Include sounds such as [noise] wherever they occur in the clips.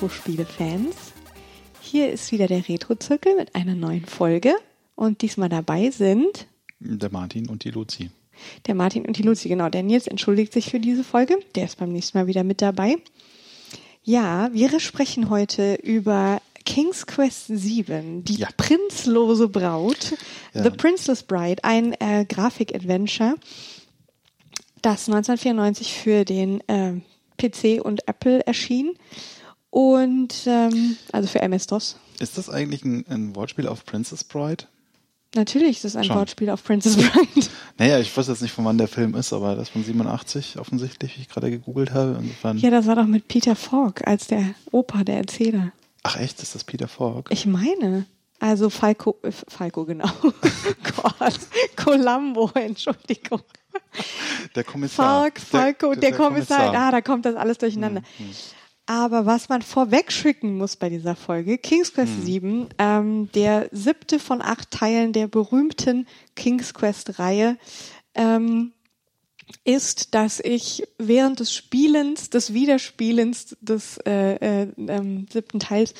Retro-Spiele-Fans. Hier ist wieder der Retro-Zirkel mit einer neuen Folge. Und diesmal dabei sind Der Martin und die Luzi. der Martin und die Luzi. Genau, der Nils entschuldigt sich für diese Folge. Der ist beim nächsten Mal wieder mit dabei. Ja, wir sprechen heute über King's Quest 7, die Ja. prinzlose Braut, Ja. The Princeless Bride, ein äh, Grafik-Adventure, das 1994 für den äh, PC und Apple erschien. Und ähm, also für MS-DOS. Ist das eigentlich ein, ein Wortspiel auf Princess Bride? Natürlich ist es ein Schon. Wortspiel auf Princess Bride. [laughs] Naja, ich weiß jetzt nicht, von wann der Film ist, aber das von 87 offensichtlich, wie ich gerade gegoogelt habe. Insofern. Ja, das war doch mit Peter Falk als der Opa, der Erzähler. Ach echt, ist das Peter Falk? Ich meine. Also Falco, äh, Falco, genau. [laughs] Gott, Columbo, [laughs] Entschuldigung. Der Kommissar. Falk, Falco, der, Kommissar. Ah, da kommt das alles durcheinander. Mhm. Aber was man vorweg schicken muss bei dieser Folge, King's Quest Mhm. 7, ähm, der siebte von acht Teilen der berühmten King's Quest-Reihe, ähm, ist, dass ich während des Spielens, des Wiederspielens des äh, äh, ähm, siebten Teils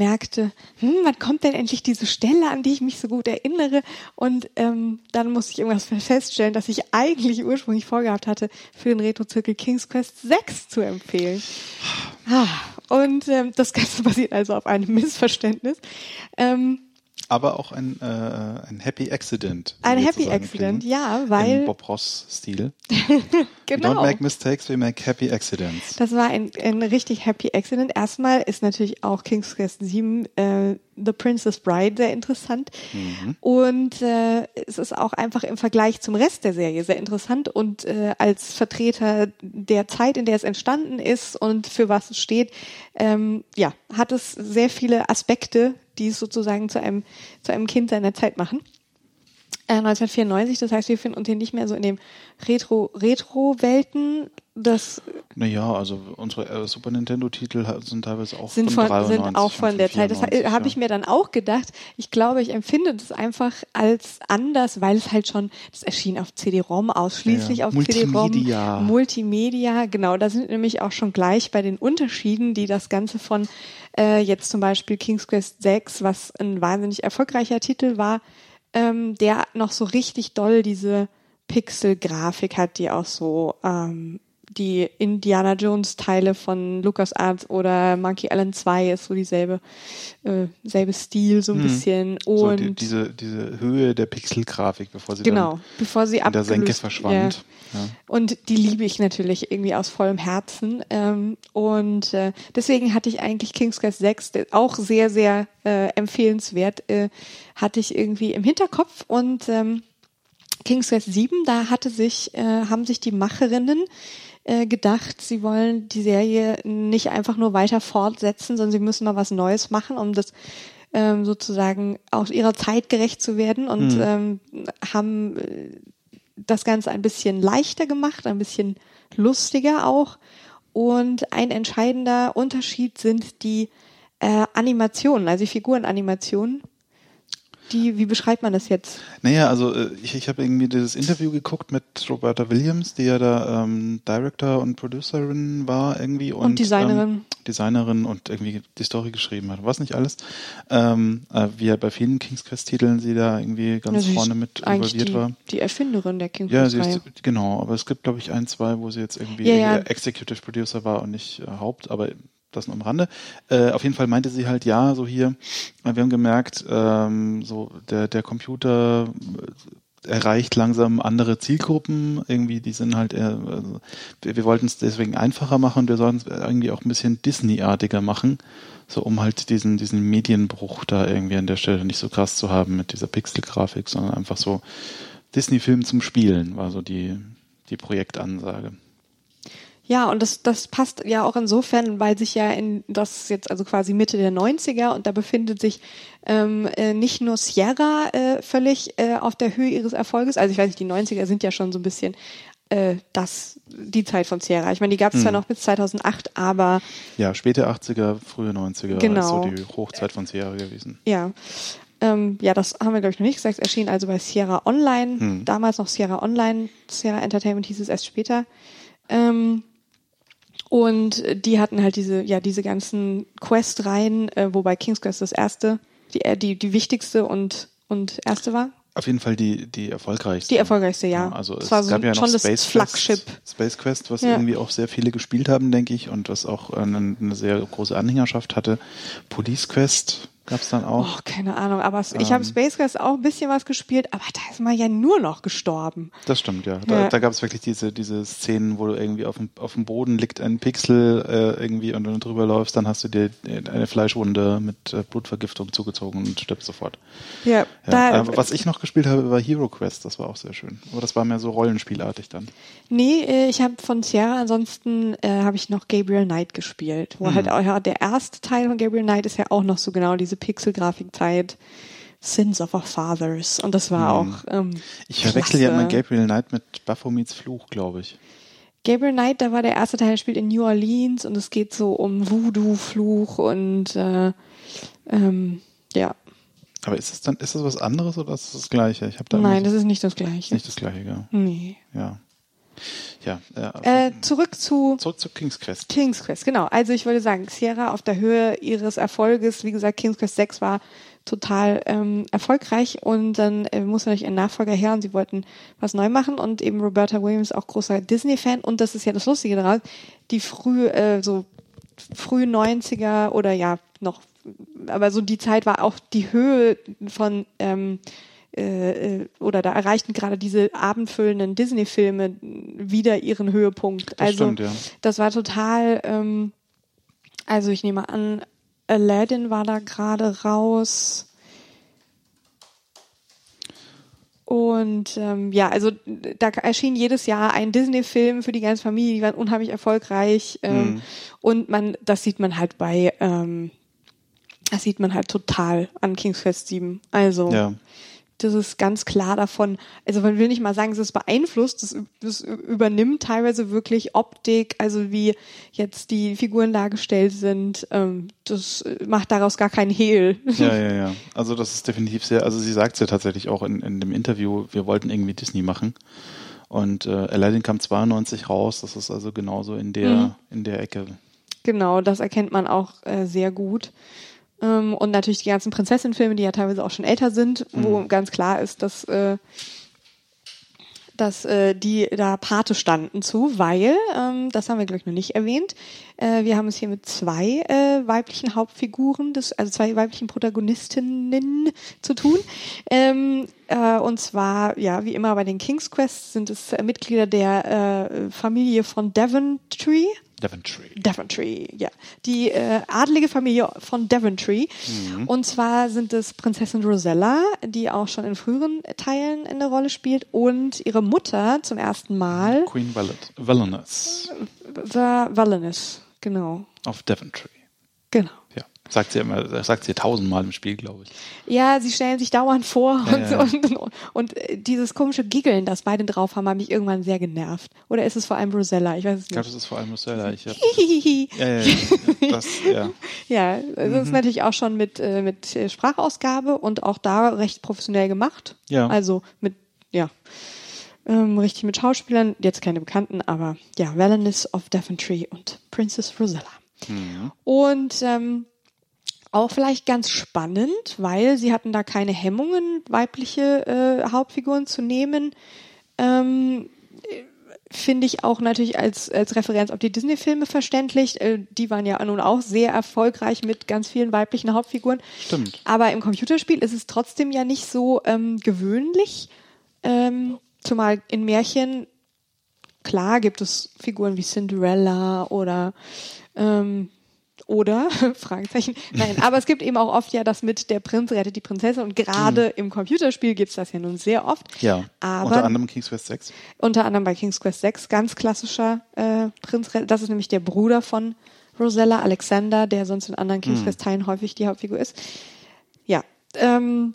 merkte, hm, wann kommt denn endlich diese Stelle, an die ich mich so gut erinnere? Und ähm, dann musste ich irgendwas [laughs] feststellen, dass ich eigentlich ursprünglich vorgehabt hatte, für den Retro-Zirkel King's Quest 6 zu empfehlen. Ah, Und ähm, das Ganze [laughs] basiert also auf einem Missverständnis. Ähm, Aber auch ein, äh, ein Happy Accident. ein Happy Accident, ja, weil Im Bob Ross-Stil. [laughs] Genau. don't make mistakes, we make happy accidents. Das war ein, ein richtig happy accident. Erstmal ist natürlich auch King's Quest 7 äh, The Princess Bride sehr interessant. Und äh, es ist auch einfach im Vergleich zum Rest der Serie sehr interessant und äh, als Vertreter der Zeit, in der es entstanden ist und für was es steht, ähm, ja, hat es sehr viele Aspekte, die es sozusagen zu einem, zu einem Kind seiner Zeit machen. Äh, 1994, das heißt, wir finden uns hier nicht mehr so in dem Retro, Retro-Welten. Das Naja, also unsere äh, Super Nintendo-Titel sind teilweise auch sind, von, von, sind 93 auch und von der Zeit. Das 94, habe ja. ich mir dann auch gedacht. Ich glaube, ich empfinde das einfach als anders, weil es halt schon, das erschien auf CD-ROM ausschließlich Ja, auf CD-ROM. Multimedia. Multimedia, genau. Da sind nämlich auch schon gleich bei den Unterschieden, die das Ganze von äh, jetzt zum Beispiel King's Quest 6, was ein wahnsinnig erfolgreicher Titel war, ähm, der noch so richtig doll diese Pixel-Grafik hat, die auch so ähm, die Indiana Jones Teile von LucasArts oder Monkey Island 2 ist so dieselbe äh, selbe Stil so ein bisschen Hm. So und die, diese, diese Höhe der Pixelgrafik, bevor sie genau dann bevor sie in der Senke verschwand. Ja. und die liebe ich natürlich irgendwie aus vollem Herzen. Ähm, und äh, deswegen hatte ich eigentlich King's Quest 6, der auch sehr, sehr äh, empfehlenswert, äh, hatte ich irgendwie im Hinterkopf. Und ähm, King's Quest 7, da hatte sich, äh, haben sich die Macherinnen äh, gedacht, sie wollen die Serie nicht einfach nur weiter fortsetzen, sondern sie müssen mal was Neues machen, um das ähm, sozusagen aus ihrer Zeit gerecht zu werden und ähm, haben äh, das Ganze ein bisschen leichter gemacht, ein bisschen lustiger auch. Und ein entscheidender Unterschied sind die äh, Animationen, also die Figurenanimationen. Die, wie beschreibt man das jetzt? Naja, also äh, ich, ich habe irgendwie dieses Interview geguckt mit Roberta Williams, die ja da ähm, Director und Producerin war irgendwie und, Designerin. ähm, Designerin und irgendwie die Story geschrieben hat. Was nicht alles. Ähm, äh, wie ja bei vielen King's Quest Titeln sie da irgendwie ganz sie vorne mit involviert die, war. Die Erfinderin der King Ja, Quest ist, genau, aber es gibt, glaube ich, ein, zwei, wo sie jetzt irgendwie Ja, ja. Executive Producer war und nicht äh, Haupt, aber das nur am Rande. Äh, auf jeden Fall meinte sie halt, ja, so hier, äh, wir haben gemerkt, ähm, so der, der Computer äh, erreicht langsam andere Zielgruppen, irgendwie, die sind halt eher, also, wir, wir wollten es deswegen einfacher machen und wir sollten es irgendwie auch ein bisschen Disney-artiger machen, so um halt diesen, diesen Medienbruch da irgendwie an der Stelle nicht so krass zu haben mit dieser Pixel-Grafik, sondern einfach so Disney-Film zum Spielen, war so die, die Projektansage. Ja, und das, das passt ja auch insofern, weil sich ja in das ist jetzt also quasi Mitte der 90er und da befindet sich ähm, äh, nicht nur Sierra äh, völlig äh, auf der Höhe ihres Erfolges, also ich weiß nicht, die 90er sind ja schon so ein bisschen äh, das, die Zeit von Sierra. Ich meine, die gab es zwar noch bis 2008, aber Ja, späte 80er, frühe 90er Genau. ist so die Hochzeit von Sierra gewesen. ja. Ähm, ja, das haben wir, glaube ich, noch nicht gesagt. Es erschien also bei Sierra Online, damals noch Sierra Online, Sierra Entertainment hieß es erst später. Ähm, Und die hatten halt diese, ja, diese ganzen Quest-Reihen, äh, wobei King's Quest das erste, die, äh, die, die wichtigste und, und erste war. Auf jeden Fall die, die erfolgreichste. Die erfolgreichste, ja. Ja, also Es es, war so gab ja noch schon das Space Flagship. Quest, Space Quest, was Ja. irgendwie auch sehr viele gespielt haben, denke ich, und was auch äh, eine, eine sehr große Anhängerschaft hatte. Police Quest gab es dann auch. Oh, keine Ahnung, aber ich Ähm. habe Space Quest auch ein bisschen was gespielt, aber da ist man ja nur noch gestorben. Das stimmt, ja. Da, Ja. da gab es wirklich diese, diese Szenen, wo du irgendwie auf dem, auf dem Boden liegt ein Pixel äh, irgendwie und wenn du drüber läufst, dann hast du dir eine Fleischwunde mit äh, Blutvergiftung zugezogen und stirbst sofort. Ja, Ja. da, aber was ich noch gespielt habe, war Hero Quest, das war auch sehr schön. Aber das war mehr so rollenspielartig dann. Nee, äh, ich habe von Sierra ansonsten äh, habe ich noch Gabriel Knight gespielt, wo Mhm. halt auch ja, der erste Teil von Gabriel Knight ist ja auch noch so genau diese Pixel-Grafikzeit. Sins of our Fathers und das war auch ähm. Ich verwechsel ja immer Gabriel Knight mit Baphomets Fluch, glaube ich. Gabriel Knight, da war der erste Teil, spielt in New Orleans und es geht so um Voodoo-Fluch und äh, ähm, ja, Aber ist es dann, ist das was anderes oder ist es das Gleiche? Ich da nein, so- das ist nicht das Gleiche. nicht das Gleiche, ja. Nee. Ja. Ja. Äh, Äh, zurück zu zurück zu King's Quest. King's Quest, genau. Also ich würde sagen, Sierra auf der Höhe ihres Erfolges, wie gesagt, King's Quest 6 war total ähm, erfolgreich und dann äh, muss natürlich ein Nachfolger her und sie wollten was neu machen und eben Roberta Williams auch großer Disney-Fan und das ist ja das Lustige daran, die früh, äh, so früh 90er oder ja noch, aber so die Zeit war auch die Höhe von ähm, äh, äh, oder da erreichten gerade diese abendfüllenden Disney-Filme wieder ihren Höhepunkt. Das also stimmt, ja. das war total, ähm, also ich nehme an, Aladdin war da gerade raus. Und ähm, ja, also da erschien jedes Jahr ein Disney-Film für die ganze Familie, die waren unheimlich erfolgreich. Ähm, Mhm. Und man, das sieht man halt bei, ähm, das sieht man halt total an King's Quest 7. Also Ja. Das ist ganz klar davon, also man will nicht mal sagen, es ist beeinflusst, das, das übernimmt teilweise wirklich Optik, also wie jetzt die Figuren dargestellt sind, ähm, das macht daraus gar keinen Hehl. Ja, ja, ja. Also das ist definitiv sehr, also sie sagt es ja tatsächlich auch in, in dem Interview, wir wollten irgendwie Disney machen. Und äh, Aladdin kam 92 raus, das ist also genauso in der, Mhm. in der Ecke. Genau, das erkennt man auch äh, sehr gut. Ähm, und natürlich die ganzen Prinzessin-Filme, die ja teilweise auch schon älter sind, wo ganz klar ist, dass, äh, dass äh, die da Pate standen zu, weil, ähm, das haben wir glaube ich noch nicht erwähnt, äh, wir haben es hier mit zwei äh, weiblichen Hauptfiguren, des, also zwei weiblichen Protagonistinnen zu tun. Ähm, äh, und zwar, ja, wie immer bei den King's Quest sind es äh, Mitglieder der äh, Familie von Daventry. Daventry. Daventry, ja. Die äh, adlige Familie von Daventry. Und zwar sind es Prinzessin Rosella, die auch schon in früheren Teilen eine Rolle spielt, und ihre Mutter zum ersten Mal, Queen Valenus war Valenus. Genau. of Daventry. Genau. Sagt sie immer, sagt sie tausendmal im Spiel, glaube ich. Ja, sie stellen sich dauernd vor Ja, und, ja. und, und, und äh, dieses komische Giggeln, das beide drauf haben, hat mich irgendwann sehr genervt. Oder ist es vor allem Rosella? Ich weiß es Ich glaube, nicht. das ist vor allem Rosella. Ich hab, [laughs] ja, ja, ja. Das, ja. [laughs] Ja, das ist natürlich auch schon mit, äh, mit äh, Sprachausgabe und auch da recht professionell gemacht. Ja. Also mit, ja, ähm, richtig mit Schauspielern, jetzt keine Bekannten, aber ja, Valenus of Daventry und Princess Rosella. Und ähm, auch vielleicht ganz spannend, weil sie hatten da keine Hemmungen, weibliche äh, Hauptfiguren zu nehmen. Ähm, finde ich auch natürlich als, als Referenz auf die Disney-Filme verständlich. Äh, die waren ja nun auch sehr erfolgreich mit ganz vielen weiblichen Hauptfiguren. Stimmt. Aber im Computerspiel ist es trotzdem ja nicht so ähm, gewöhnlich. Ähm, zumal in Märchen, klar gibt es Figuren wie Cinderella oder ähm, oder [laughs] Fragezeichen. Nein, aber es gibt eben auch oft ja das mit der Prinz rettet die Prinzessin und gerade im Computerspiel gibt's das ja nun sehr oft. Ja. Aber Unter anderem King's Quest 6. unter anderem bei King's Quest 6, ganz klassischer äh, Prinz. Das ist nämlich der Bruder von Rosella, Alexander, der sonst in anderen King's Quest Teilen häufig die Hauptfigur ist. Ja, ähm,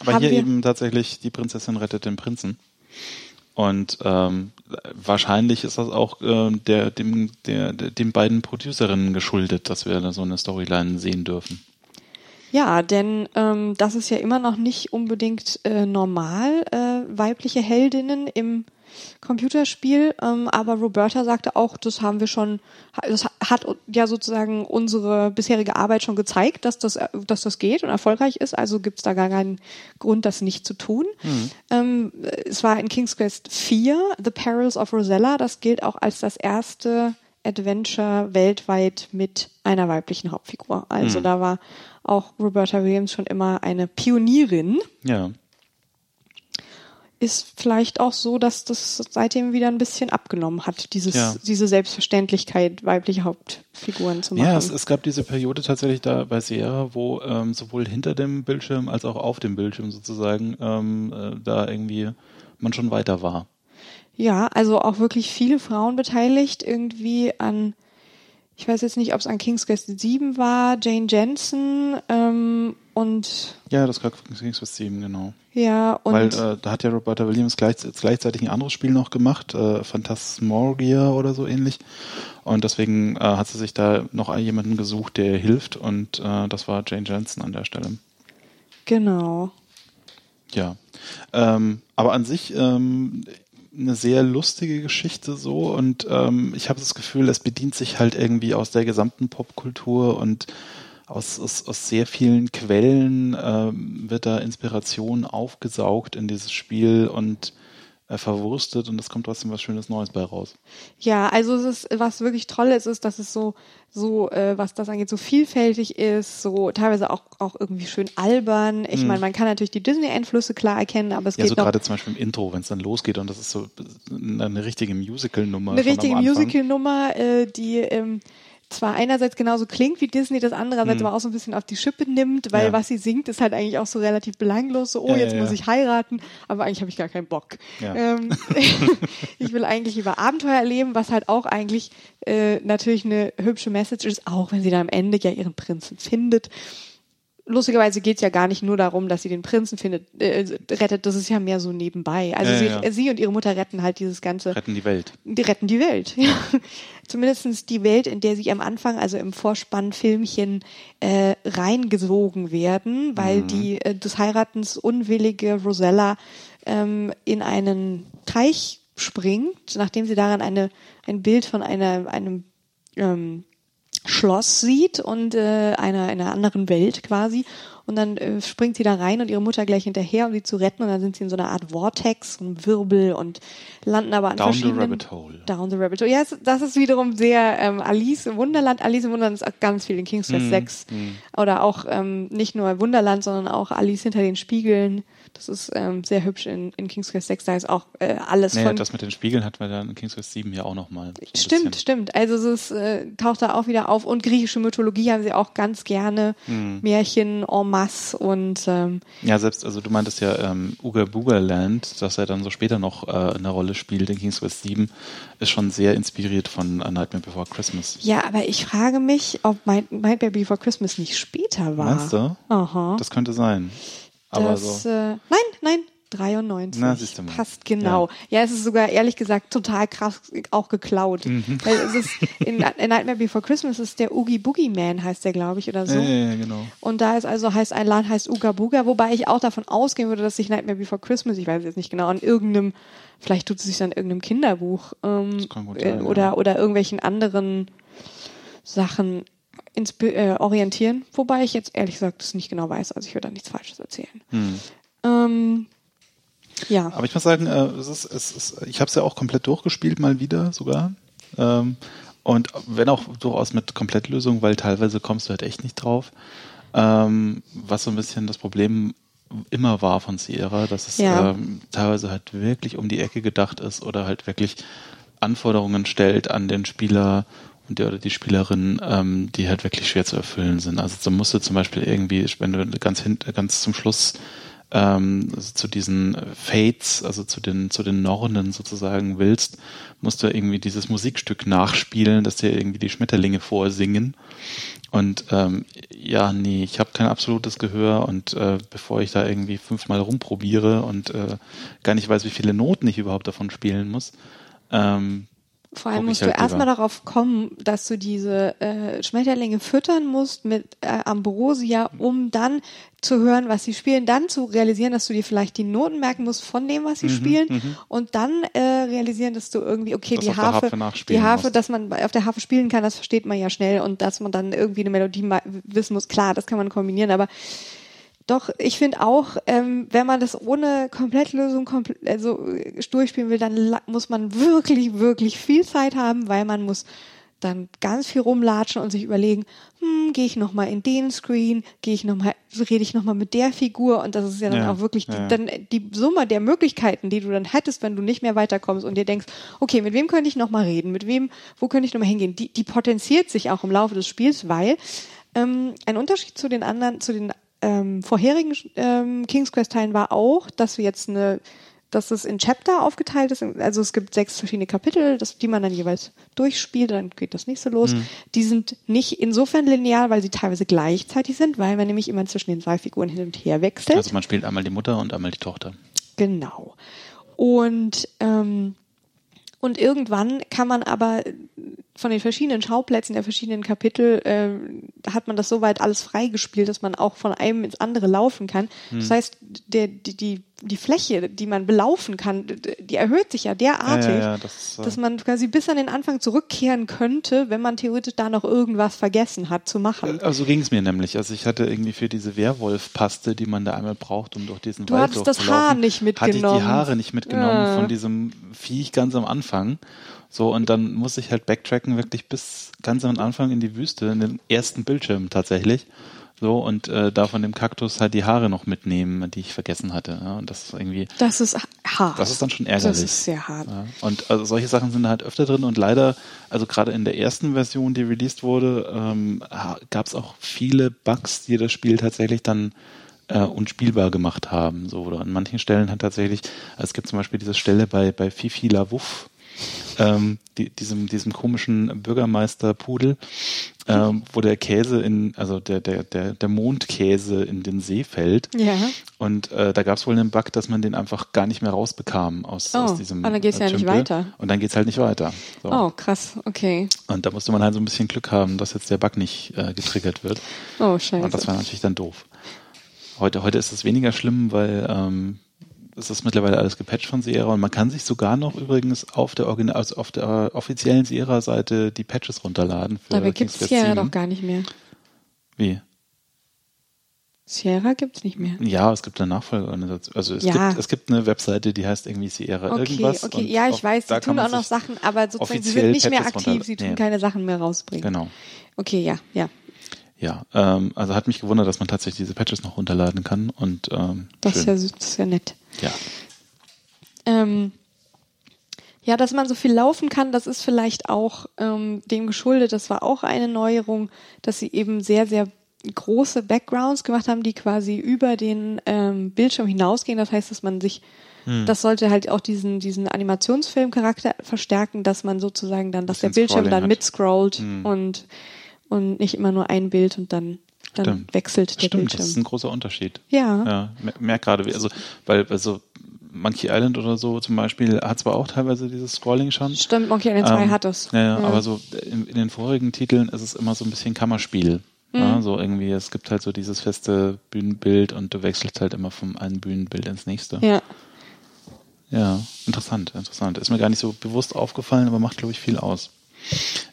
Aber hier eben tatsächlich die Prinzessin rettet den Prinzen. Und ähm, wahrscheinlich ist das auch äh, der, dem, der, den beiden Producerinnen geschuldet, dass wir da so eine Storyline sehen dürfen. Ja, denn ähm, das ist ja immer noch nicht unbedingt äh, normal, äh, weibliche Heldinnen im Computerspiel. Ähm, aber Roberta sagte auch, das haben wir schon, das hat ja sozusagen unsere bisherige Arbeit schon gezeigt, dass das, dass das geht und erfolgreich ist. Also gibt es da gar keinen Grund, das nicht zu tun. Mhm. Ähm, es war in King's Quest 4, The Perils of Rosella. Das gilt auch als das erste Adventure weltweit mit einer weiblichen Hauptfigur. Also mhm. da war auch Roberta Williams schon immer eine Pionierin. Ja ist vielleicht auch so, dass das seitdem wieder ein bisschen abgenommen hat, dieses, ja. diese Selbstverständlichkeit, weibliche Hauptfiguren zu machen. Ja, es, es gab diese Periode tatsächlich da bei Sierra, wo ähm, sowohl hinter dem Bildschirm als auch auf dem Bildschirm sozusagen ähm, äh, da irgendwie man schon weiter war. Ja, also auch wirklich viele Frauen beteiligt, irgendwie an ich weiß jetzt nicht, ob es an King's Quest 7 war, Jane Jensen ähm, und ja, das war King's Quest 7, genau. Ja, und weil äh, da hat ja Roberta Williams gleich, gleichzeitig ein anderes Spiel noch gemacht, äh, Phantasmagoria oder so ähnlich. Und deswegen äh, hat sie sich da noch jemanden gesucht, der hilft und äh, das war Jane Jensen an der Stelle. Genau. Ja, ähm, aber an sich ähm, eine sehr lustige Geschichte so und ähm, ich habe das Gefühl, es bedient sich halt irgendwie aus der gesamten Popkultur und aus, aus, aus sehr vielen Quellen ähm, wird da Inspiration aufgesaugt in dieses Spiel und äh, verwurstet und es kommt trotzdem was Schönes Neues bei raus. Ja, also es ist, was wirklich toll ist, ist, dass es so, so, äh, was das angeht, so vielfältig ist, so teilweise auch, auch irgendwie schön albern. Ich mhm. meine, man kann natürlich die Disney-Einflüsse klar erkennen, aber es ja, geht so noch. gerade zum Beispiel im Intro, wenn es dann losgeht und das ist so eine richtige Musical-Nummer. Eine richtige Musical-Nummer, äh, die, ähm, zwar einerseits genauso klingt wie Disney, das andererseits mhm. aber auch so ein bisschen auf die Schippe nimmt, weil ja. was sie singt, ist halt eigentlich auch so relativ belanglos, so, oh, ja, jetzt ja, muss ich heiraten, aber eigentlich habe ich gar keinen Bock. Ähm, [laughs] ich will eigentlich über Abenteuer erleben, was halt auch eigentlich äh, natürlich eine hübsche Message ist, auch wenn sie dann am Ende ja ihren Prinzen findet lustigerweise geht es ja gar nicht nur darum, dass sie den Prinzen findet, äh, rettet, das ist ja mehr so nebenbei. Also ja, sie, ja. sie, und ihre Mutter retten halt dieses ganze. Retten die Welt. Die retten die Welt, [laughs] ja. Zumindest die Welt, in der sie am Anfang, also im Vorspannfilmchen, äh, reingesogen werden, weil mhm. die äh, des Heiratens unwillige Rosella ähm, in einen Teich springt, nachdem sie daran eine, ein Bild von einer, einem ähm, Schloss sieht und äh, einer, einer anderen Welt quasi. Und dann äh, springt sie da rein und ihre Mutter gleich hinterher, um sie zu retten. Und dann sind sie in so einer Art Vortex, und Wirbel und landen aber an Down verschiedenen... Down the Rabbit Hole. Down the Rabbit Hole. Ja, das ist wiederum sehr ähm, Alice im Wunderland. Alice im Wunderland ist auch ganz viel in King's Quest mm, 6. Mm. Oder auch ähm, nicht nur Wunderland, sondern auch Alice hinter den Spiegeln. Das ist ähm, sehr hübsch in, in King's Quest 6. Da ist auch äh, alles nee, von. Das mit den Spiegeln hatten wir dann in King's Quest 7 ja auch nochmal. So stimmt, stimmt. Also es äh, taucht da auch wieder auf. Und griechische Mythologie haben sie auch ganz gerne. Hm. Märchen en masse und ähm, Ja, selbst, also du meintest ja ähm, Uga Booga Land, das ja dann so später noch äh, eine Rolle spielt in King's Quest 7, ist schon sehr inspiriert von A Nightmare Before Christmas. Ja, aber ich frage mich, ob Nightmare Before Christmas nicht später war. Meinst du? Aha. Das könnte sein. Aber das, so. äh, nein, nein, 93. Na, siehst du mal. Passt genau. Ja. ja. es ist sogar ehrlich gesagt total krass auch geklaut. Mhm. Weil es ist in, in, Nightmare Before Christmas ist der Oogie Boogie Man heißt der, glaube ich, oder so. Ja, ja, genau. Und da ist also heißt ein Laden heißt Uga Booga, wobei ich auch davon ausgehen würde, dass sich Nightmare Before Christmas, ich weiß jetzt nicht genau, an irgendeinem, vielleicht tut es sich an irgendeinem Kinderbuch ähm, sein, äh, oder ja. oder irgendwelchen anderen Sachen äh, orientieren, wobei ich jetzt ehrlich gesagt das nicht genau weiß, also ich würde da nichts Falsches erzählen. Hm. Ähm, ja. Aber ich muss sagen, äh, es ist, es ist, ich habe es ja auch komplett durchgespielt, mal wieder sogar. Ähm, und wenn auch durchaus mit Komplettlösung, weil teilweise kommst du halt echt nicht drauf. Ähm, was so ein bisschen das Problem immer war von Sierra, dass es ja. ähm, teilweise halt wirklich um die Ecke gedacht ist oder halt wirklich Anforderungen stellt an den Spieler der oder die Spielerin, ähm, die halt wirklich schwer zu erfüllen sind. Also so musst du zum Beispiel irgendwie, wenn du ganz hin, ganz zum Schluss ähm, also zu diesen Fates, also zu den zu den Norden sozusagen willst, musst du irgendwie dieses Musikstück nachspielen, dass dir irgendwie die Schmetterlinge vorsingen. Und ähm, ja, nee, ich habe kein absolutes Gehör und äh, bevor ich da irgendwie fünfmal rumprobiere und äh, gar nicht weiß, wie viele Noten ich überhaupt davon spielen muss, ähm, Vor allem musst du halt erstmal lieber. darauf kommen, dass du diese äh, Schmetterlinge füttern musst mit äh, Ambrosia, um dann zu hören, was sie spielen, dann zu realisieren, dass du dir vielleicht die Noten merken musst von dem, Mhm, was sie spielen und dann äh, realisieren, dass du irgendwie, okay, Das die Harfe, Harfe die Harfe, musst. dass man auf der Harfe spielen kann, das versteht man ja schnell und dass man dann irgendwie eine Melodie wissen muss, klar, das kann man kombinieren, aber doch, ich finde auch, ähm, wenn man das ohne Komplettlösung komple also äh, durchspielen will, dann muss man wirklich, wirklich viel Zeit haben, weil man muss dann ganz viel rumlatschen und sich überlegen, hm, gehe ich noch mal in den Screen, gehe ich noch mal, rede ich noch mal mit der Figur? Und das ist ja dann Ja, auch wirklich die, ja. dann die Summe der Möglichkeiten, die du dann hättest, wenn du nicht mehr weiterkommst und dir denkst, okay, mit wem könnte ich noch mal reden, mit wem, wo könnte ich noch mal hingehen, die, die potenziert sich auch im Laufe des Spiels, weil ähm, ein Unterschied zu den anderen, zu den ähm, vorherigen ähm, King's Quest Teilen war auch, dass wir jetzt eine, dass es in Chapter aufgeteilt ist. Also es gibt sechs verschiedene Kapitel, das, die man dann jeweils durchspielt, dann geht das nächste los. Die sind nicht insofern linear, weil sie teilweise gleichzeitig sind, weil man nämlich immer zwischen den zwei Figuren hin und her wechselt. Also man spielt einmal die Mutter und einmal die Tochter. Genau. Und, ähm, und irgendwann kann man aber von den verschiedenen Schauplätzen der verschiedenen Kapitel äh, hat man das soweit alles freigespielt, dass man auch von einem ins andere laufen kann. Hm. Das heißt, der, die, die, die Fläche, die man belaufen kann, die erhöht sich ja derartig, Ja, ja, das, äh, dass man quasi bis an den Anfang zurückkehren könnte, wenn man theoretisch da noch irgendwas vergessen hat zu machen. Also ging es mir nämlich. Also ich hatte irgendwie für diese Werwolf-Paste, die man da einmal braucht, um durch diesen Du Wald hattest das Haar nicht Hatte ich mitgenommen. die Haare nicht mitgenommen Ja. von diesem Viech ganz am Anfang. So, und dann muss ich halt backtracken wirklich bis ganz am Anfang in die Wüste, in den ersten Bildschirm tatsächlich. So, und äh, da von dem Kaktus halt die Haare noch mitnehmen, die ich vergessen hatte. Ja, und das ist irgendwie, Das ist hart. das ist dann schon Das ärgerlich. ist sehr hart. Ja, und also solche Sachen sind da halt öfter drin und leider, also gerade in der ersten Version, die released wurde, ähm, gab es auch viele Bugs, die das Spiel tatsächlich dann äh, unspielbar gemacht haben. So, oder an manchen Stellen hat tatsächlich, also es gibt zum Beispiel diese Stelle bei, bei Fifi La Wuff, ähm, die, diesem, diesem komischen Bürgermeister-Pudel, ähm, wo der Käse in, also der, der, der, der Mondkäse in den See fällt. Ja. Und äh, da gab es wohl einen Bug, dass man den einfach gar nicht mehr rausbekam aus, Oh, aus diesem. und dann geht's äh, ja nicht weiter. Und dann geht's halt nicht weiter. So. Oh, krass. Okay. Und da musste man halt so ein bisschen Glück haben, dass jetzt der Bug nicht äh, getriggert wird. Oh, scheiße. Und das war natürlich dann doof. Heute, heute ist es weniger schlimm, weil ähm, es ist mittlerweile alles gepatcht von Sierra und man kann sich sogar noch übrigens auf der, Original, also auf der offiziellen Sierra-Seite die Patches runterladen. Für Dabei gibt's Quest Sierra 7. doch gar nicht mehr. Wie? Sierra gibt's nicht mehr. Ja, es gibt eine Nachfolgeorganisation. Also es, Ja. gibt, es gibt eine Webseite, die heißt irgendwie Sierra Okay, irgendwas. okay, und ja, ich weiß, sie tun auch noch Sachen, aber sozusagen, sie sind nicht mehr aktiv, sie tun nee. keine Sachen mehr rausbringen. Genau. Okay, ja, ja. Ja, ähm, also hat mich gewundert, dass man tatsächlich diese Patches noch runterladen kann und ähm, Das ist, ja, das ist ja nett. Ja. Ähm, ja, dass man so viel laufen kann, das ist vielleicht auch ähm, dem geschuldet. Das war auch eine Neuerung, dass sie eben sehr, sehr große Backgrounds gemacht haben, die quasi über den ähm, Bildschirm hinausgehen. Das heißt, dass man sich, Hm. das sollte halt auch diesen, diesen Animationsfilmcharakter verstärken, dass man sozusagen dann, dass der Bildschirm Scrolling dann mitscrollt Hm. und, und nicht immer nur ein Bild und dann, dann Stimmt. wechselt der Stimmt, das ist Bildschirm. ein großer Unterschied. Ja. Ja, mer- merk gerade, wie, also, weil, also, Monkey Island oder so zum Beispiel hat zwar auch teilweise dieses Scrolling schon. Stimmt, Monkey Island 2 Ähm, hat das. Ja, ja, aber so in, in den vorigen Titeln ist es immer so ein bisschen Kammerspiel. Mhm. Ja, so irgendwie, es gibt halt so dieses feste Bühnenbild und du wechselst halt immer vom einen Bühnenbild ins nächste. Ja. Ja, interessant, interessant. Ist mir gar nicht so bewusst aufgefallen, aber macht, glaube ich, viel aus.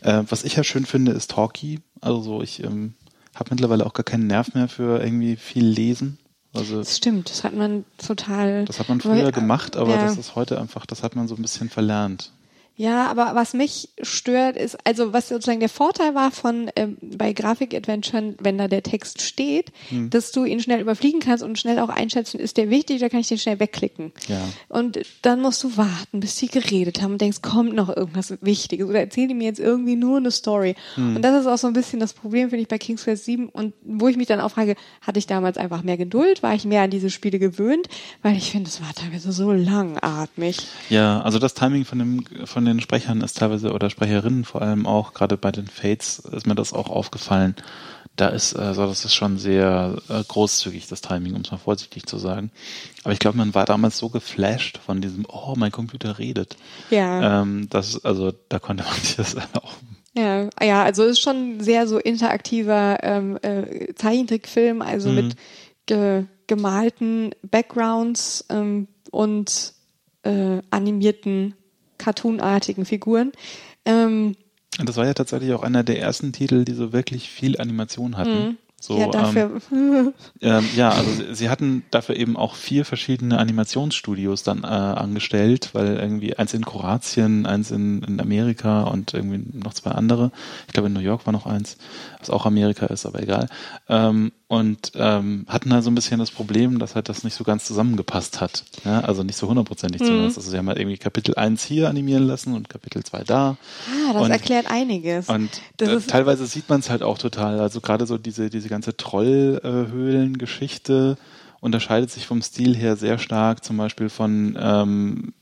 Äh, was ich ja schön finde, ist Talkie. Also so, ich ähm, habe mittlerweile auch gar keinen Nerv mehr für irgendwie viel Lesen. Also Das stimmt, das hat man total. das hat man früher Weil- gemacht, aber ja. das ist heute einfach, das hat man so ein bisschen verlernt. Ja, aber was mich stört, ist, also was sozusagen der Vorteil war von ähm, bei Grafik-Adventuren, wenn da der Text steht, Hm. dass du ihn schnell überfliegen kannst und schnell auch einschätzen, ist der wichtig, da kann ich den schnell wegklicken. Ja. Und dann musst du warten, bis die geredet haben und denkst, kommt noch irgendwas Wichtiges oder erzählen die mir jetzt irgendwie nur eine Story. Hm. Und das ist auch so ein bisschen das Problem, finde ich, bei King's Quest 7 und wo ich mich dann auch frage, hatte ich damals einfach mehr Geduld, war ich mehr an diese Spiele gewöhnt, weil ich finde, es war teilweise so langatmig. Ja, also das Timing von dem, von von den Sprechern ist teilweise oder Sprecherinnen vor allem auch, gerade bei den Fates ist mir das auch aufgefallen. Da ist, also das ist schon sehr äh, großzügig, das Timing, um es mal vorsichtig zu sagen. Aber ich glaube, man war damals so geflasht von diesem, oh, mein Computer redet. Ja. Ähm, das, also da konnte man [laughs] sich das auch Ja, ja, also ist schon sehr so interaktiver ähm, äh, Zeichentrickfilm, also Mhm. mit ge gemalten Backgrounds ähm, und äh, animierten, cartoonartigen Figuren. Ähm, Und das war ja tatsächlich auch einer der ersten Titel, die so wirklich viel Animation hatten. So, Mhm. ja, ähm, dafür. [laughs] Ähm, ja, also sie, sie hatten dafür eben auch vier verschiedene Animationsstudios dann äh, angestellt, weil irgendwie eins in Kroatien, eins in, in Amerika und irgendwie noch zwei andere. Ich glaube in New York war noch eins, was auch Amerika ist, aber egal. Ähm, und ähm, hatten da so ein bisschen das Problem, dass halt das nicht so ganz zusammengepasst hat. Ja? Also nicht so hundertprozentig Mhm. zusammen. Also sie haben halt irgendwie Kapitel 1 hier animieren lassen und Kapitel 2 da. ah, das und- erklärt einiges. Und äh, teilweise sieht man es halt auch total. Also gerade so diese, diese ganze Trollhöhlen-Geschichte unterscheidet sich vom Stil her sehr stark, zum Beispiel von ähm,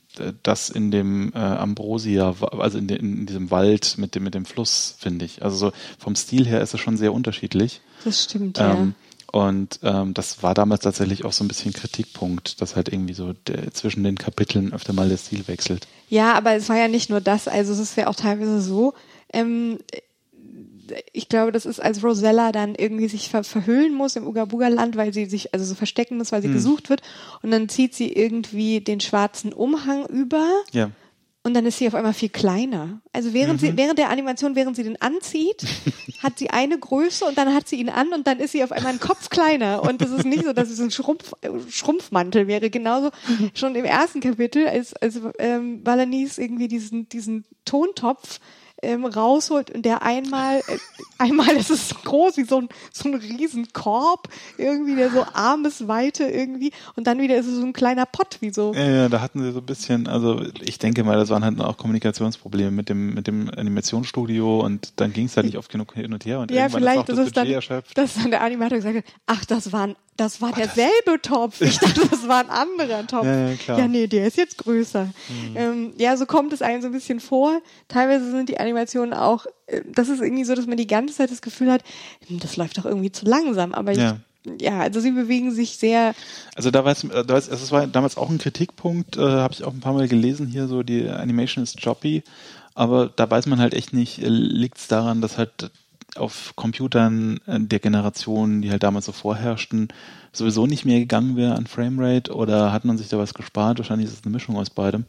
das in dem äh, Ambrosia, also in, de, in diesem Wald mit dem, mit dem Fluss, finde ich. Also so vom Stil her ist es schon sehr unterschiedlich. das stimmt, ja. Ähm, und ähm, das war damals tatsächlich auch so ein bisschen Kritikpunkt, dass halt irgendwie so der, zwischen den Kapiteln öfter mal der Stil wechselt. Ja, aber es war ja nicht nur das, also es ist ja auch teilweise so, ähm, ich glaube, das ist, als Rosella dann irgendwie sich ver verhüllen muss im Uga-Buga-Land, weil sie sich, also so verstecken muss, weil sie gesucht wird. Und dann zieht sie irgendwie den schwarzen Umhang über Ja. und dann ist sie auf einmal viel kleiner. Also während sie, während der Animation, während sie den anzieht, [laughs] hat sie eine Größe und dann hat sie ihn an und dann ist sie auf einmal ein Kopf kleiner. Und das ist nicht so, dass es ein Schrumpf, Schrumpfmantel wäre. Genauso schon im ersten Kapitel, als, als ähm, Valanis irgendwie diesen, diesen Tontopf ähm, rausholt und der einmal, äh, einmal [laughs] ist es so groß wie so ein, so ein Riesenkorb, irgendwie, der so Armesweite irgendwie und dann wieder ist es so ein kleiner Pott, wie so. Ja, ja, da hatten sie so ein bisschen, also ich denke mal, das waren halt auch Kommunikationsprobleme mit dem, mit dem Animationsstudio und dann ging es halt nicht oft genug hin und her und Ja, irgendwann vielleicht ist auch ist das es dann, Budget erschöpft. dass dann der Animator gesagt hat, ach, das war, ein, das war derselbe Topf. Ich [laughs] dachte, das war ein anderer Topf. Ja, ja, klar. Ja, nee, der ist jetzt größer. Ähm, ja, so kommt es einem so ein bisschen vor. Teilweise sind die Animationen auch, äh, das ist irgendwie so, dass man die ganze Zeit das Gefühl hat, hm, das läuft doch irgendwie zu langsam. Aber Ja. ich, ja, also sie bewegen sich sehr, Also da war es, äh, da war es, es war damals auch ein Kritikpunkt, äh, habe ich auch ein paar Mal gelesen hier, so die Animation ist choppy, aber da weiß man halt echt nicht, liegt es daran, dass halt auf Computern äh, der Generation, die halt damals so vorherrschten, sowieso nicht mehr gegangen wäre an Framerate oder hat man sich da was gespart? Wahrscheinlich ist es eine Mischung aus beidem.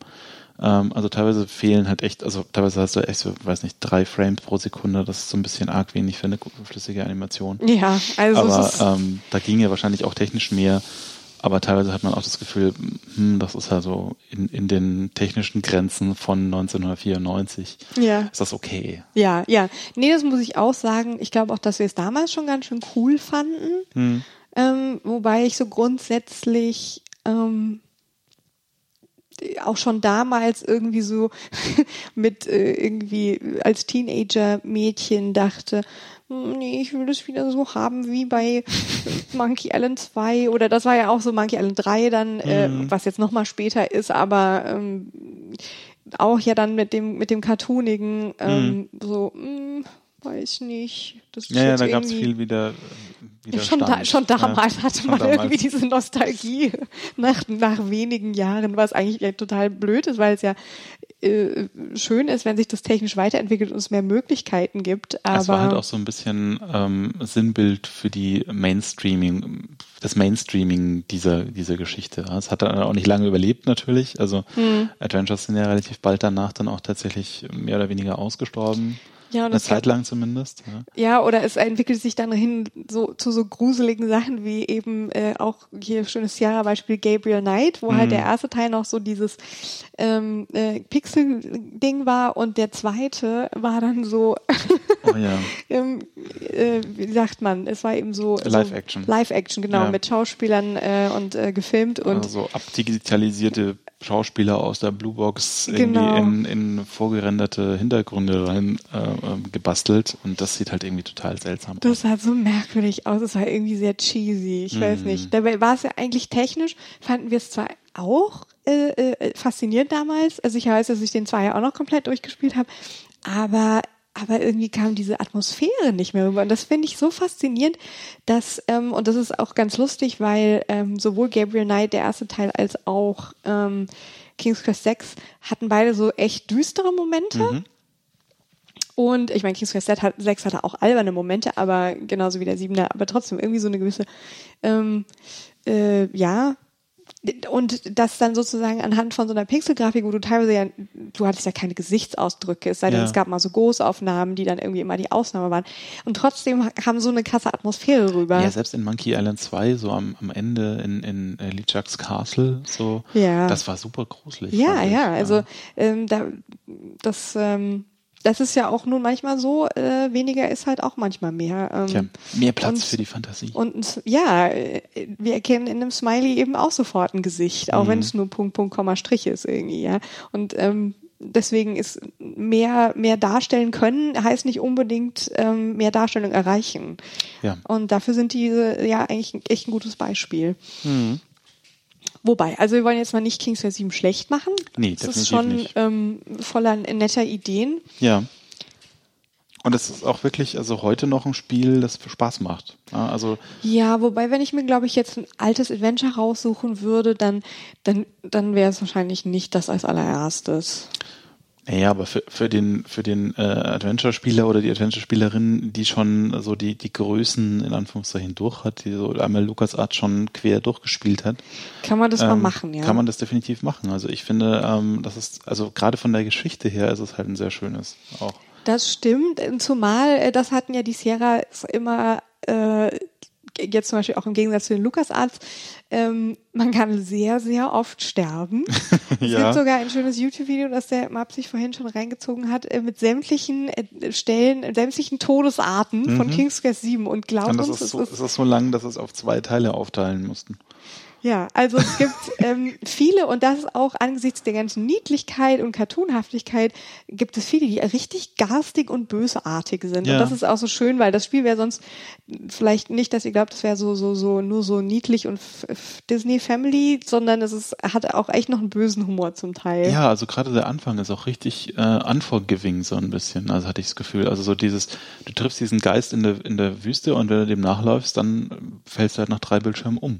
Ähm, also teilweise fehlen halt echt, also teilweise hast du echt so, weiß nicht, drei Frames pro Sekunde, das ist so ein bisschen arg wenig für eine flüssige Animation. ja, also Aber ähm, da ging ja wahrscheinlich auch technisch mehr. Aber teilweise hat man auch das Gefühl, hm, das ist ja so in, in den technischen Grenzen von 1994. ja. Ist das okay? Ja, ja. Nee, das muss ich auch sagen. Ich glaube auch, dass wir es damals schon ganz schön cool fanden. Hm. Ähm, wobei ich so grundsätzlich ähm, auch schon damals irgendwie so [laughs] mit äh, irgendwie als Teenager-Mädchen dachte, "Hm, nee, ich will das wieder so haben wie bei [laughs] Monkey Island 2 oder das war ja auch so Monkey Island 3 dann, äh, was jetzt nochmal später ist, aber ähm, auch ja dann mit dem mit dem Cartoonigen ähm, so, hm, weiß nicht. Das ist Ja, ja, da gab es viel wieder. schon, da, schon damals Ja, hatte man damals. irgendwie diese Nostalgie nach, nach wenigen Jahren, was eigentlich total blöd ist, weil es ja äh, schön ist, wenn sich das technisch weiterentwickelt und es mehr Möglichkeiten gibt. Aber Es war halt auch so ein bisschen ähm, Sinnbild für die Mainstreaming, das Mainstreaming dieser, dieser Geschichte. Es hat dann auch nicht lange überlebt natürlich. Also Hm. Adventures sind ja relativ bald danach dann auch tatsächlich mehr oder weniger ausgestorben. Ja, Eine Zeit lang zumindest. Ja. ja, oder es entwickelt sich dann hin so zu so gruseligen Sachen wie eben äh, auch hier schönes Sierra-Beispiel Gabriel Knight, wo Mhm. halt der erste Teil noch so dieses ähm, äh, Pixel-Ding war und der zweite war dann so Oh ja. [laughs] ähm, äh, wie sagt man, es war eben so Live-Action. So Live-Action, genau, Ja. mit Schauspielern äh, und äh, gefilmt und also so abdigitalisierte Schauspieler aus der Bluebox Genau. irgendwie in, in vorgerenderte Hintergründe rein äh, ähm, gebastelt und das sieht halt irgendwie total seltsam aus. das sah so merkwürdig aus, es war irgendwie sehr cheesy, ich weiß Mhm. nicht. Dabei war es ja eigentlich technisch, fanden wir es zwar auch äh, äh, faszinierend damals. Also ich weiß, dass ich den zwei ja auch noch komplett durchgespielt habe. Aber aber irgendwie kam diese Atmosphäre nicht mehr rüber. Und das finde ich so faszinierend, dass, ähm, und das ist auch ganz lustig, weil ähm, sowohl Gabriel Knight, der erste Teil, als auch ähm, King's Quest 6 hatten beide so echt düstere Momente. Mhm. Und ich meine, King's Quest 6 hatte auch alberne Momente, aber genauso wie der 7er, aber trotzdem irgendwie so eine gewisse, ähm, äh, ja, und das dann sozusagen anhand von so einer Pixelgrafik, wo du teilweise ja, du hattest ja keine Gesichtsausdrücke, es sei denn, ja. es gab mal so Großaufnahmen, die dann irgendwie immer die Ausnahme waren. Und trotzdem haben so eine krasse Atmosphäre rüber. Ja, selbst in Monkey Island 2, so am, am Ende in, in äh, Lichaks Castle, so, ja. das war super gruselig. Ja, ja, also ähm, da, das, ähm, das ist ja auch nun manchmal so, äh, weniger ist halt auch manchmal mehr. Ähm, Tja, mehr Platz und, für die Fantasie. Und ja, wir erkennen in einem Smiley eben auch sofort ein Gesicht, auch mhm. wenn es nur Punkt, Punkt, Komma, Strich ist irgendwie, ja. Und ähm, deswegen ist mehr, mehr darstellen können, heißt nicht unbedingt ähm, mehr Darstellung erreichen. Ja. Und dafür sind diese ja eigentlich echt ein gutes Beispiel. Mhm. Wobei, also wir wollen jetzt mal nicht Kings 7 schlecht machen. Nee, das ist schon ähm, voller netter Ideen. Ja. Und es ist auch wirklich, also heute noch ein Spiel, das Spaß macht. Ja, also ja, wobei, wenn ich mir, glaube ich, jetzt ein altes Adventure raussuchen würde, dann, dann, dann wäre es wahrscheinlich nicht das als allererstes. Ja, aber für, für den, für den äh, Adventure-Spieler oder die Adventure-Spielerin, die schon so die, die Größen in Anführungszeichen durch hat, die so einmal LucasArts schon quer durchgespielt hat. Kann man das ähm, mal machen, ja. Kann man das definitiv machen. Also ich finde, ähm, das ist, also gerade von der Geschichte her ist es halt ein sehr schönes auch. Das stimmt, zumal äh, das hatten ja die Sierra immer äh, jetzt zum Beispiel auch im Gegensatz zu den LucasArts, ähm, man kann sehr, sehr oft sterben. [laughs] Es ja. gibt sogar ein schönes YouTube-Video, das der Map sich vorhin schon reingezogen hat, äh, mit sämtlichen äh, Stellen, sämtlichen Todesarten mhm. von King's Quest 7 und glaubt uns, ist so, es ist so lang, dass es auf zwei Teile aufteilen mussten. Ja, also es gibt ähm, viele und das ist auch angesichts der ganzen Niedlichkeit und Cartoonhaftigkeit gibt es viele, die richtig garstig und bösartig sind. Ja. Und das ist auch so schön, weil das Spiel wäre sonst vielleicht nicht, dass ihr glaubt, es wäre so so so nur so niedlich und Disney Family, sondern es ist hat auch echt noch einen bösen Humor zum Teil. Ja, also gerade der Anfang ist auch richtig äh, unforgiving so ein bisschen. Also hatte ich das Gefühl, also so dieses du triffst diesen Geist in der in der Wüste und wenn du dem nachläufst, dann fällst du halt nach drei Bildschirmen um.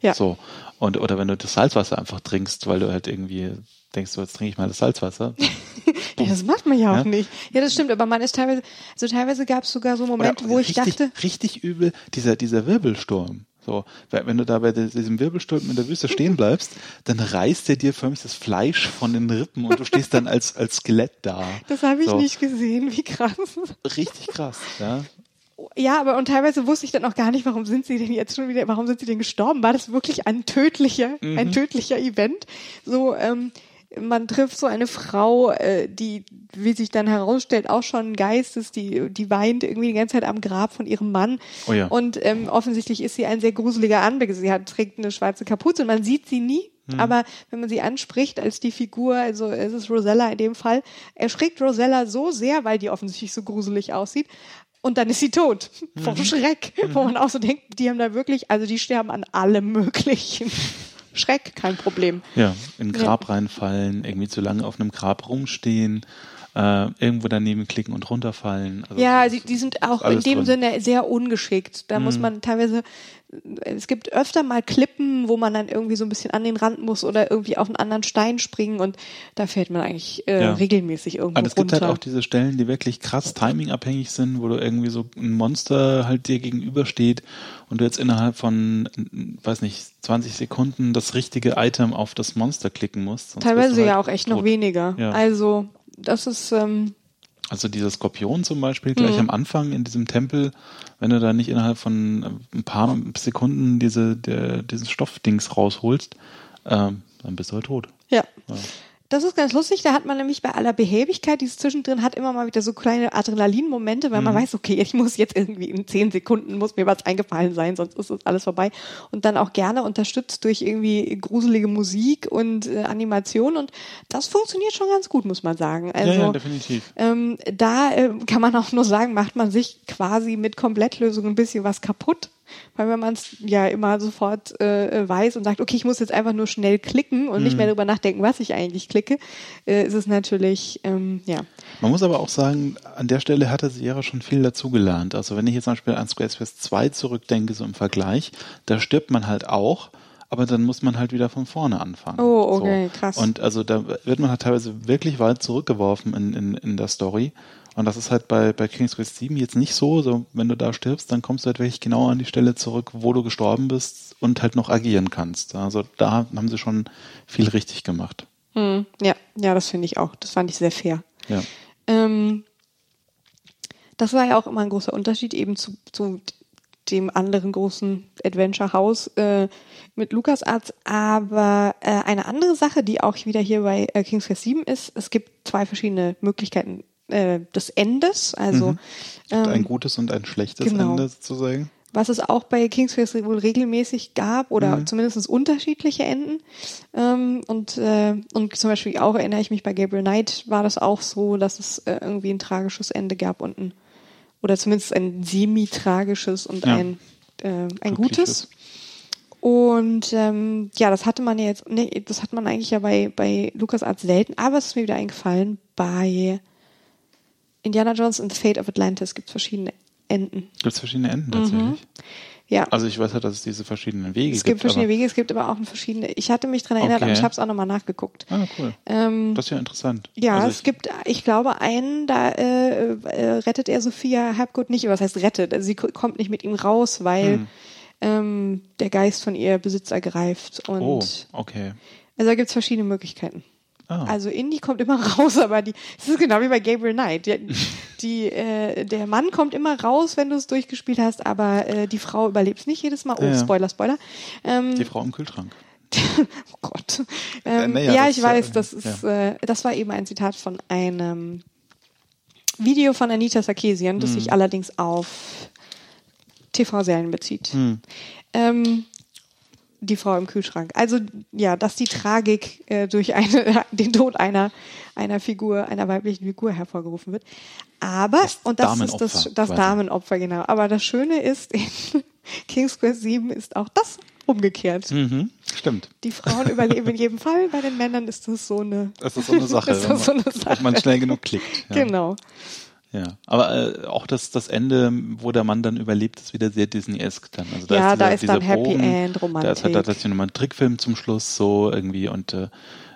Ja. So. Und, oder wenn du das Salzwasser einfach trinkst, weil du halt irgendwie denkst, so, jetzt trinke ich mal das Salzwasser. [laughs] ja, das macht man ja auch ja? nicht. Ja, das stimmt, aber man ist teilweise, also teilweise gab es sogar so Momente, oder, wo ich richtig, dachte. Richtig übel, dieser, dieser Wirbelsturm. So, wenn du da bei diesem Wirbelsturm in der Wüste [laughs] stehen bleibst, dann reißt er dir förmlich das Fleisch von den Rippen und du stehst dann als, als Skelett da. Das habe ich so. nicht gesehen, wie krass. Richtig krass, ja. Ja, aber und teilweise wusste ich dann auch gar nicht, warum sind sie denn jetzt schon wieder, warum sind sie denn gestorben? War das wirklich ein tödlicher, mhm. ein tödlicher Event? So, ähm, man trifft so eine Frau, äh, die, wie sich dann herausstellt, auch schon ein Geist ist, die, die weint irgendwie die ganze Zeit am Grab von ihrem Mann. Oh ja. Und ähm, offensichtlich ist sie ein sehr gruseliger Anblick. Sie hat, trägt eine schwarze Kapuze und man sieht sie nie. Mhm. Aber wenn man sie anspricht als die Figur, also es ist Rosella in dem Fall, erschrickt Rosella so sehr, weil die offensichtlich so gruselig aussieht, und dann ist sie tot. Mhm. Vom Schreck. Mhm. Wo man auch so denkt, die haben da wirklich, also die sterben an allem Möglichen. [laughs] Schreck, kein Problem. Ja, in ein Grab ja. reinfallen, irgendwie zu lange auf einem Grab rumstehen, äh, irgendwo daneben klicken und runterfallen. Also ja, die, die sind auch in dem drin. Sinne sehr ungeschickt. Da mhm. muss man teilweise es gibt öfter mal Klippen, wo man dann irgendwie so ein bisschen an den Rand muss oder irgendwie auf einen anderen Stein springen und da fällt man eigentlich äh, ja. regelmäßig irgendwo Aber es gibt halt auch diese Stellen, die wirklich krass timingabhängig sind, wo du irgendwie so ein Monster halt dir gegenübersteht und du jetzt innerhalb von, weiß nicht, 20 Sekunden das richtige Item auf das Monster klicken musst. Teilweise halt ja auch echt tot. noch weniger. Ja. Also das ist ähm, also dieser Skorpion zum Beispiel gleich mhm. am Anfang in diesem Tempel, wenn du da nicht innerhalb von ein paar Sekunden diese, der, dieses Stoffdings rausholst, ähm, dann bist du halt tot. Ja. ja. Das ist ganz lustig, da hat man nämlich bei aller Behäbigkeit, die es zwischendrin hat, immer mal wieder so kleine Adrenalin-Momente, weil mhm. man weiß, okay, ich muss jetzt irgendwie in zehn Sekunden, muss mir was eingefallen sein, sonst ist das alles vorbei. Und dann auch gerne unterstützt durch irgendwie gruselige Musik und äh, Animation und das funktioniert schon ganz gut, muss man sagen. Also, ja, ja definitiv. Ähm, da äh, kann man auch nur sagen, macht man sich quasi mit Komplettlösung ein bisschen was kaputt Weil wenn man es ja immer sofort äh, weiß und sagt, okay, ich muss jetzt einfach nur schnell klicken und nicht mehr darüber nachdenken, was ich eigentlich klicke, äh, ist es natürlich, ähm, ja. Man muss aber auch sagen, an der Stelle hatte Sierra schon viel dazugelernt. Also wenn ich jetzt zum Beispiel an Squarespace 2 zurückdenke, so im Vergleich, da stirbt man halt auch, aber dann muss man halt wieder von vorne anfangen. Oh, okay, so. krass. Und also da wird man halt teilweise wirklich weit zurückgeworfen in, in, in der Story. Und das ist halt bei, bei King's Quest 7 jetzt nicht so. So, wenn du da stirbst, dann kommst du halt wirklich genau an die Stelle zurück, wo du gestorben bist und halt noch agieren kannst. Also da haben sie schon viel richtig gemacht. Hm, ja, ja, das finde ich auch. Das fand ich sehr fair. Ja. Ähm, das war ja auch immer ein großer Unterschied eben zu, zu dem anderen großen Adventure-Haus äh, mit LucasArts. Aber äh, eine andere Sache, die auch wieder hier bei äh, King's Quest 7 ist, es gibt zwei verschiedene Möglichkeiten äh, des Endes. Also Mhm. ein ähm, gutes und ein schlechtes genau. Ende sozusagen. was es auch bei King's Quest wohl regelmäßig gab oder Mhm. zumindest unterschiedliche Enden. Ähm, und, äh, und zum Beispiel auch erinnere ich mich bei Gabriel Knight war das auch so, dass es äh, irgendwie ein tragisches Ende gab und ein oder zumindest ein semi-tragisches und Ja. ein, äh, ein gutes. Und ähm, ja, das hatte man ja jetzt, nee, das hat man eigentlich ja bei, bei LucasArts selten, aber es ist mir wieder eingefallen, bei Indiana Jones and the Fate of Atlantis gibt es verschiedene Enden. Gibt es verschiedene Enden tatsächlich? Ja. Also ich weiß ja, dass es diese verschiedenen Wege Es gibt verschiedene aber, Wege, es gibt aber auch verschiedene. Ich hatte mich dran erinnert, Okay. aber ich habe es auch nochmal nachgeguckt. Ah, cool. Ähm, Das ist ja interessant. ja, also es gibt, ich glaube, einen, da äh, äh, rettet er Sophia Hapgood nicht. Was heißt rettet? Also sie ko- kommt nicht mit ihm raus, weil Hm. ähm, der Geist von ihr Besitz ergreift. Und Oh, okay. also da gibt es verschiedene Möglichkeiten. Ah. Also Indy kommt immer [laughs] raus, aber die, es ist genau wie bei Gabriel Knight. Die, die, äh, der Mann kommt immer raus, wenn du es durchgespielt hast, aber äh, die Frau überlebt es nicht jedes Mal. Oh, Ja, ja. Spoiler, Spoiler. Ähm, Die Frau im Kühlschrank. [laughs] Oh Gott. Ähm, ja, das, ich weiß, das ist, äh, das war eben ein Zitat von einem Video von Anita Sarkeesian, Hm. das sich allerdings auf TV-Serien bezieht. Hm. Ähm, die Frau im Kühlschrank. Also ja, dass die Tragik äh, durch eine, [laughs] den Tod einer einer Figur, einer weiblichen Figur hervorgerufen wird. Aber Das und das ist das, das. Damenopfer genau. Aber das Schöne ist in [laughs] King's Quest 7 ist auch das umgekehrt. Mhm. Stimmt. Die Frauen [laughs] überleben in jedem Fall, bei den Männern ist das so eine. Das ist so eine Sache, ist das so eine man, Sache. ob man schnell genug klickt. Ja. Genau. Ja, aber äh, auch das, das Ende, wo der Mann dann überlebt, ist wieder sehr Disney-esque dann. Also Ja, da dieser- ist dann Happy Bogen, End, Da ist Romantik. halt tatsächlich nochmal ein Trickfilm zum Schluss so irgendwie und äh,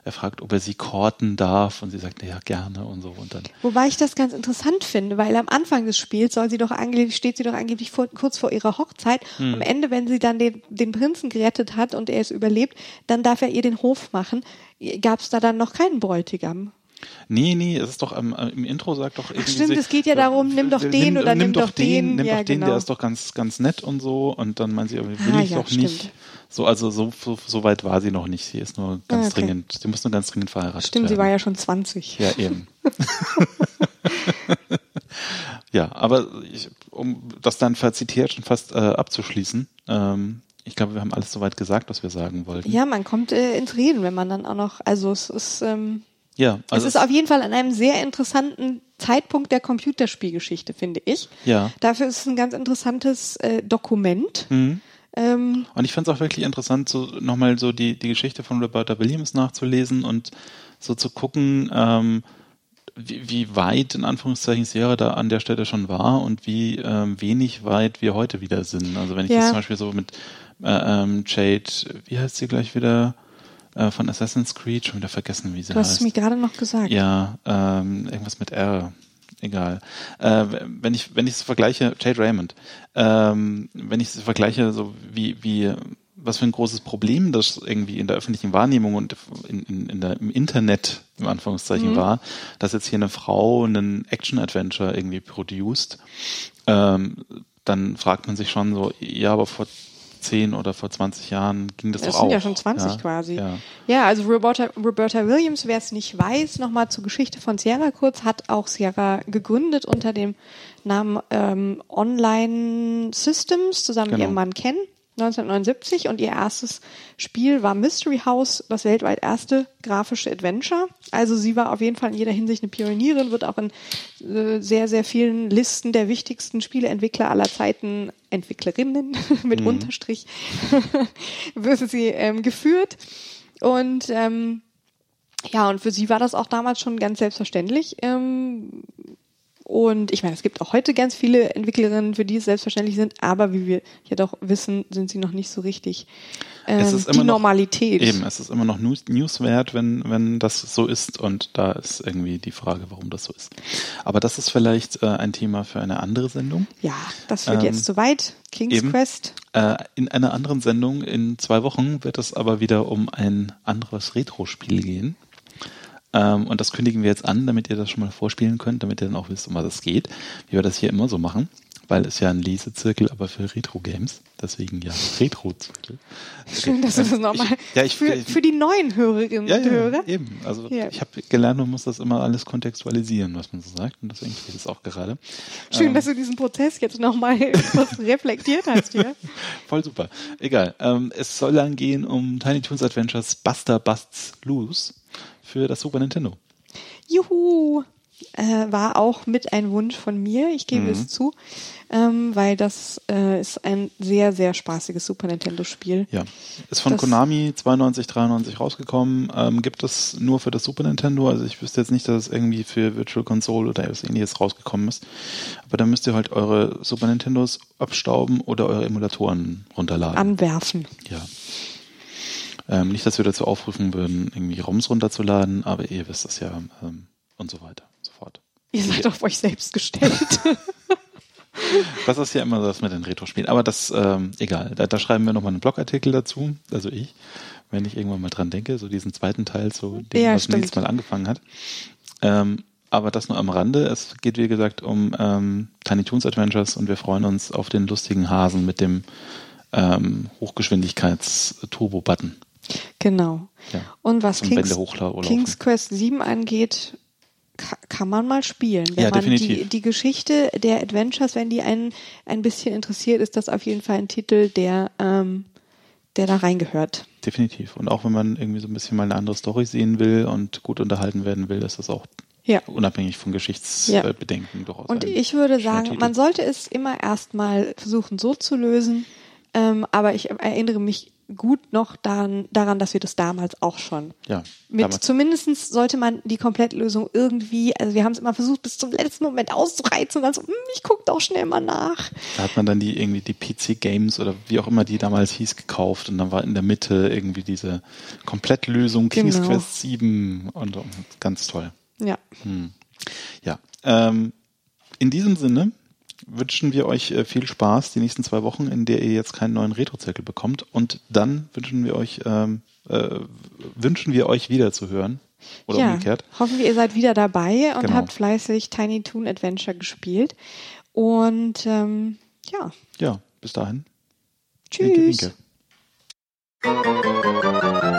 er fragt, ob er sie korten darf und sie sagt, ja, gerne und so und dann. Wobei ich das ganz interessant finde, weil am Anfang des Spiels soll sie doch angeblich, steht sie doch angeblich vor, kurz vor ihrer Hochzeit. Hm. Am Ende, wenn sie dann den, den Prinzen gerettet hat und er es überlebt, dann darf er ihr den Hof machen. Gab es da dann noch keinen Bräutigam? Nee, nee, es ist doch am- äh, im Intro sagt doch irgendwie. stimmt, sie- es geht ja darum, nimm doch äh, den oder nimm doch den. nimm Ja, doch den, genau. der ist doch ganz, ganz nett und so. Und dann meint sie, aber will Ah, ich ja, doch nicht. stimmt. So, also so, so, so weit war sie noch nicht. Sie ist nur ganz Ah, okay. dringend, sie muss nur ganz dringend verheiratet Stimmt, werden. sie war ja schon 20. Ja, eben. [laughs] ja, aber ich, um das dann verzitiert schon fast äh, abzuschließen, ähm, ich glaube, wir haben alles soweit gesagt, was wir sagen wollten. Ja, man kommt äh, ins Reden, wenn man dann auch noch, also es ist, ähm, ja also es ist auf jeden Fall an einem sehr interessanten Zeitpunkt der Computerspielgeschichte, finde ich. Ja. Dafür ist es ein ganz interessantes äh, Dokument. Mhm. Ähm, Und ich fand es auch wirklich interessant, so nochmal so die, die Geschichte von Roberta Williams nachzulesen und so zu gucken, ähm, wie, wie weit in Anführungszeichen Sierra da an der Stelle schon war und wie ähm, wenig weit wir heute wieder sind. Also wenn ich Ja. das zum Beispiel so mit äh, ähm, Jade, wie heißt sie gleich wieder, äh, von Assassin's Creed, schon wieder vergessen, wie sie du hast heißt. es mir gerade noch gesagt. Ja, ähm, irgendwas mit R. Egal. Äh, wenn ich wenn ich es vergleiche, Jade Raymond, ähm, wenn ich es vergleiche, so wie wie was für ein großes Problem das irgendwie in der öffentlichen Wahrnehmung und in, in, in der, im Internet im Anführungszeichen war, dass jetzt hier eine Frau einen Action-Adventure irgendwie produced, ähm, dann fragt man sich schon so, ja, aber vor 10 oder vor 20 Jahren ging das, Das doch sind auch. ja schon 20 ja, quasi. Ja. Ja, also Roberta, Roberta Williams, wer es nicht weiß, nochmal zur Geschichte von Sierra kurz, hat auch Sierra gegründet unter dem Namen ähm, Online Systems zusammen mit Genau. ihrem Mann Ken. 1979 und ihr erstes Spiel war Mystery House, das weltweit erste grafische Adventure. Also sie war auf jeden Fall in jeder Hinsicht eine Pionierin, wird auch in äh, sehr, sehr vielen Listen der wichtigsten Spieleentwickler aller Zeiten, Entwicklerinnen [laughs] mit mhm. Unterstrich, [laughs] wird sie ähm, geführt. Und ähm, ja, und für sie war das auch damals schon ganz selbstverständlich, ähm, und ich meine, es gibt auch heute ganz viele Entwicklerinnen, für die es selbstverständlich sind, aber wie wir ja doch wissen, sind sie noch nicht so richtig ähm, die noch, Normalität. Eben, es ist immer noch News, Newswert, wenn, wenn das so ist und da ist irgendwie die Frage, warum das so ist. Aber das ist vielleicht äh, ein Thema für eine andere Sendung. Ja, das wird ähm, jetzt zu weit. King's eben, Quest. Äh, in einer anderen Sendung in zwei Wochen wird es aber wieder um ein anderes Retro-Spiel gehen. Ähm, und das kündigen wir jetzt an, damit ihr das schon mal vorspielen könnt, damit ihr dann auch wisst, um was es geht, wie wir das hier immer so machen, weil es ja ein Lesezirkel, aber für Retro-Games. Deswegen ja, Retro-Zirkel. Schön, dass du das nochmal ja, ich, für, für die neuen Hörerinnen ja, und Hörer. Eben, also ja. ich habe gelernt, man muss das immer alles kontextualisieren, was man so sagt. Und deswegen ich das auch gerade. Schön, ähm, dass du diesen Prozess jetzt nochmal kurz [laughs] reflektiert hast hier. [laughs] Voll super. Egal. Ähm, es soll dann gehen um Tiny Toons Adventures Buster Busts Loose für das Super Nintendo. Juhu! Äh, war auch mit ein Wunsch von mir, ich gebe mhm. es zu, ähm, weil das äh, ist ein sehr, sehr spaßiges Super Nintendo-Spiel. Ja, ist von das Konami 92, 93 rausgekommen, ähm, gibt es nur für das Super Nintendo, also ich wüsste jetzt nicht, dass es irgendwie für Virtual Console oder etwas ähnliches rausgekommen ist, aber da müsst ihr halt eure Super Nintendos abstauben oder eure Emulatoren runterladen. Anwerfen. Ja. Ähm, nicht, dass wir dazu aufrufen würden, irgendwie ROMs runterzuladen, aber ihr wisst das ja ähm, und so weiter und so fort. Ihr seid auf euch selbst gestellt. [laughs] das ist ja immer das mit den Retro-Spielen. Aber das, ähm, egal. Da, da schreiben wir nochmal einen Blogartikel dazu, also ich, wenn ich irgendwann mal dran denke, so diesen zweiten Teil, so den, ja, was Nils mal angefangen hat. Ähm, aber das nur am Rande. Es geht, wie gesagt, um ähm, Tiny Toons Adventures und wir freuen uns auf den lustigen Hasen mit dem ähm, Hochgeschwindigkeits-Turbo-Button. Genau. Ja. Und was Kings, King's Quest 7 angeht, kann man mal spielen. Wenn ja, man definitiv. Die, die Geschichte der Adventures, wenn die einen ein bisschen interessiert, ist das auf jeden Fall ein Titel, der, ähm, der da reingehört. Definitiv. Und auch wenn man irgendwie so ein bisschen mal eine andere Story sehen will und gut unterhalten werden will, ist das auch ja. unabhängig von Geschichtsbedenken ja. durchaus. Und ich würde sagen, man sollte es immer erstmal versuchen so zu lösen. Ähm, aber ich erinnere mich gut noch daran, daran, dass wir das damals auch schon. Ja. Mit zumindestens sollte man die Komplettlösung irgendwie, also wir haben es immer versucht, bis zum letzten Moment auszureizen und dann so, hm, ich gucke doch schnell mal nach. Da hat man dann die irgendwie die PC Games oder wie auch immer die damals hieß, gekauft und dann war in der Mitte irgendwie diese Komplettlösung King's genau. Quest 7 und, und ganz toll. Ja. Hm. Ja. Ähm, in diesem Sinne wünschen wir euch äh, viel Spaß die nächsten zwei Wochen, in der ihr jetzt keinen neuen Retro-Zirkel bekommt. Und dann wünschen wir euch, ähm, äh, wünschen wir euch wieder zu hören. Oder ja, umgekehrt. Hoffen wir, ihr seid wieder dabei und genau. habt fleißig Tiny Toon Adventure gespielt. Und ähm, ja. Ja, bis dahin. Tschüss. Winke, winke.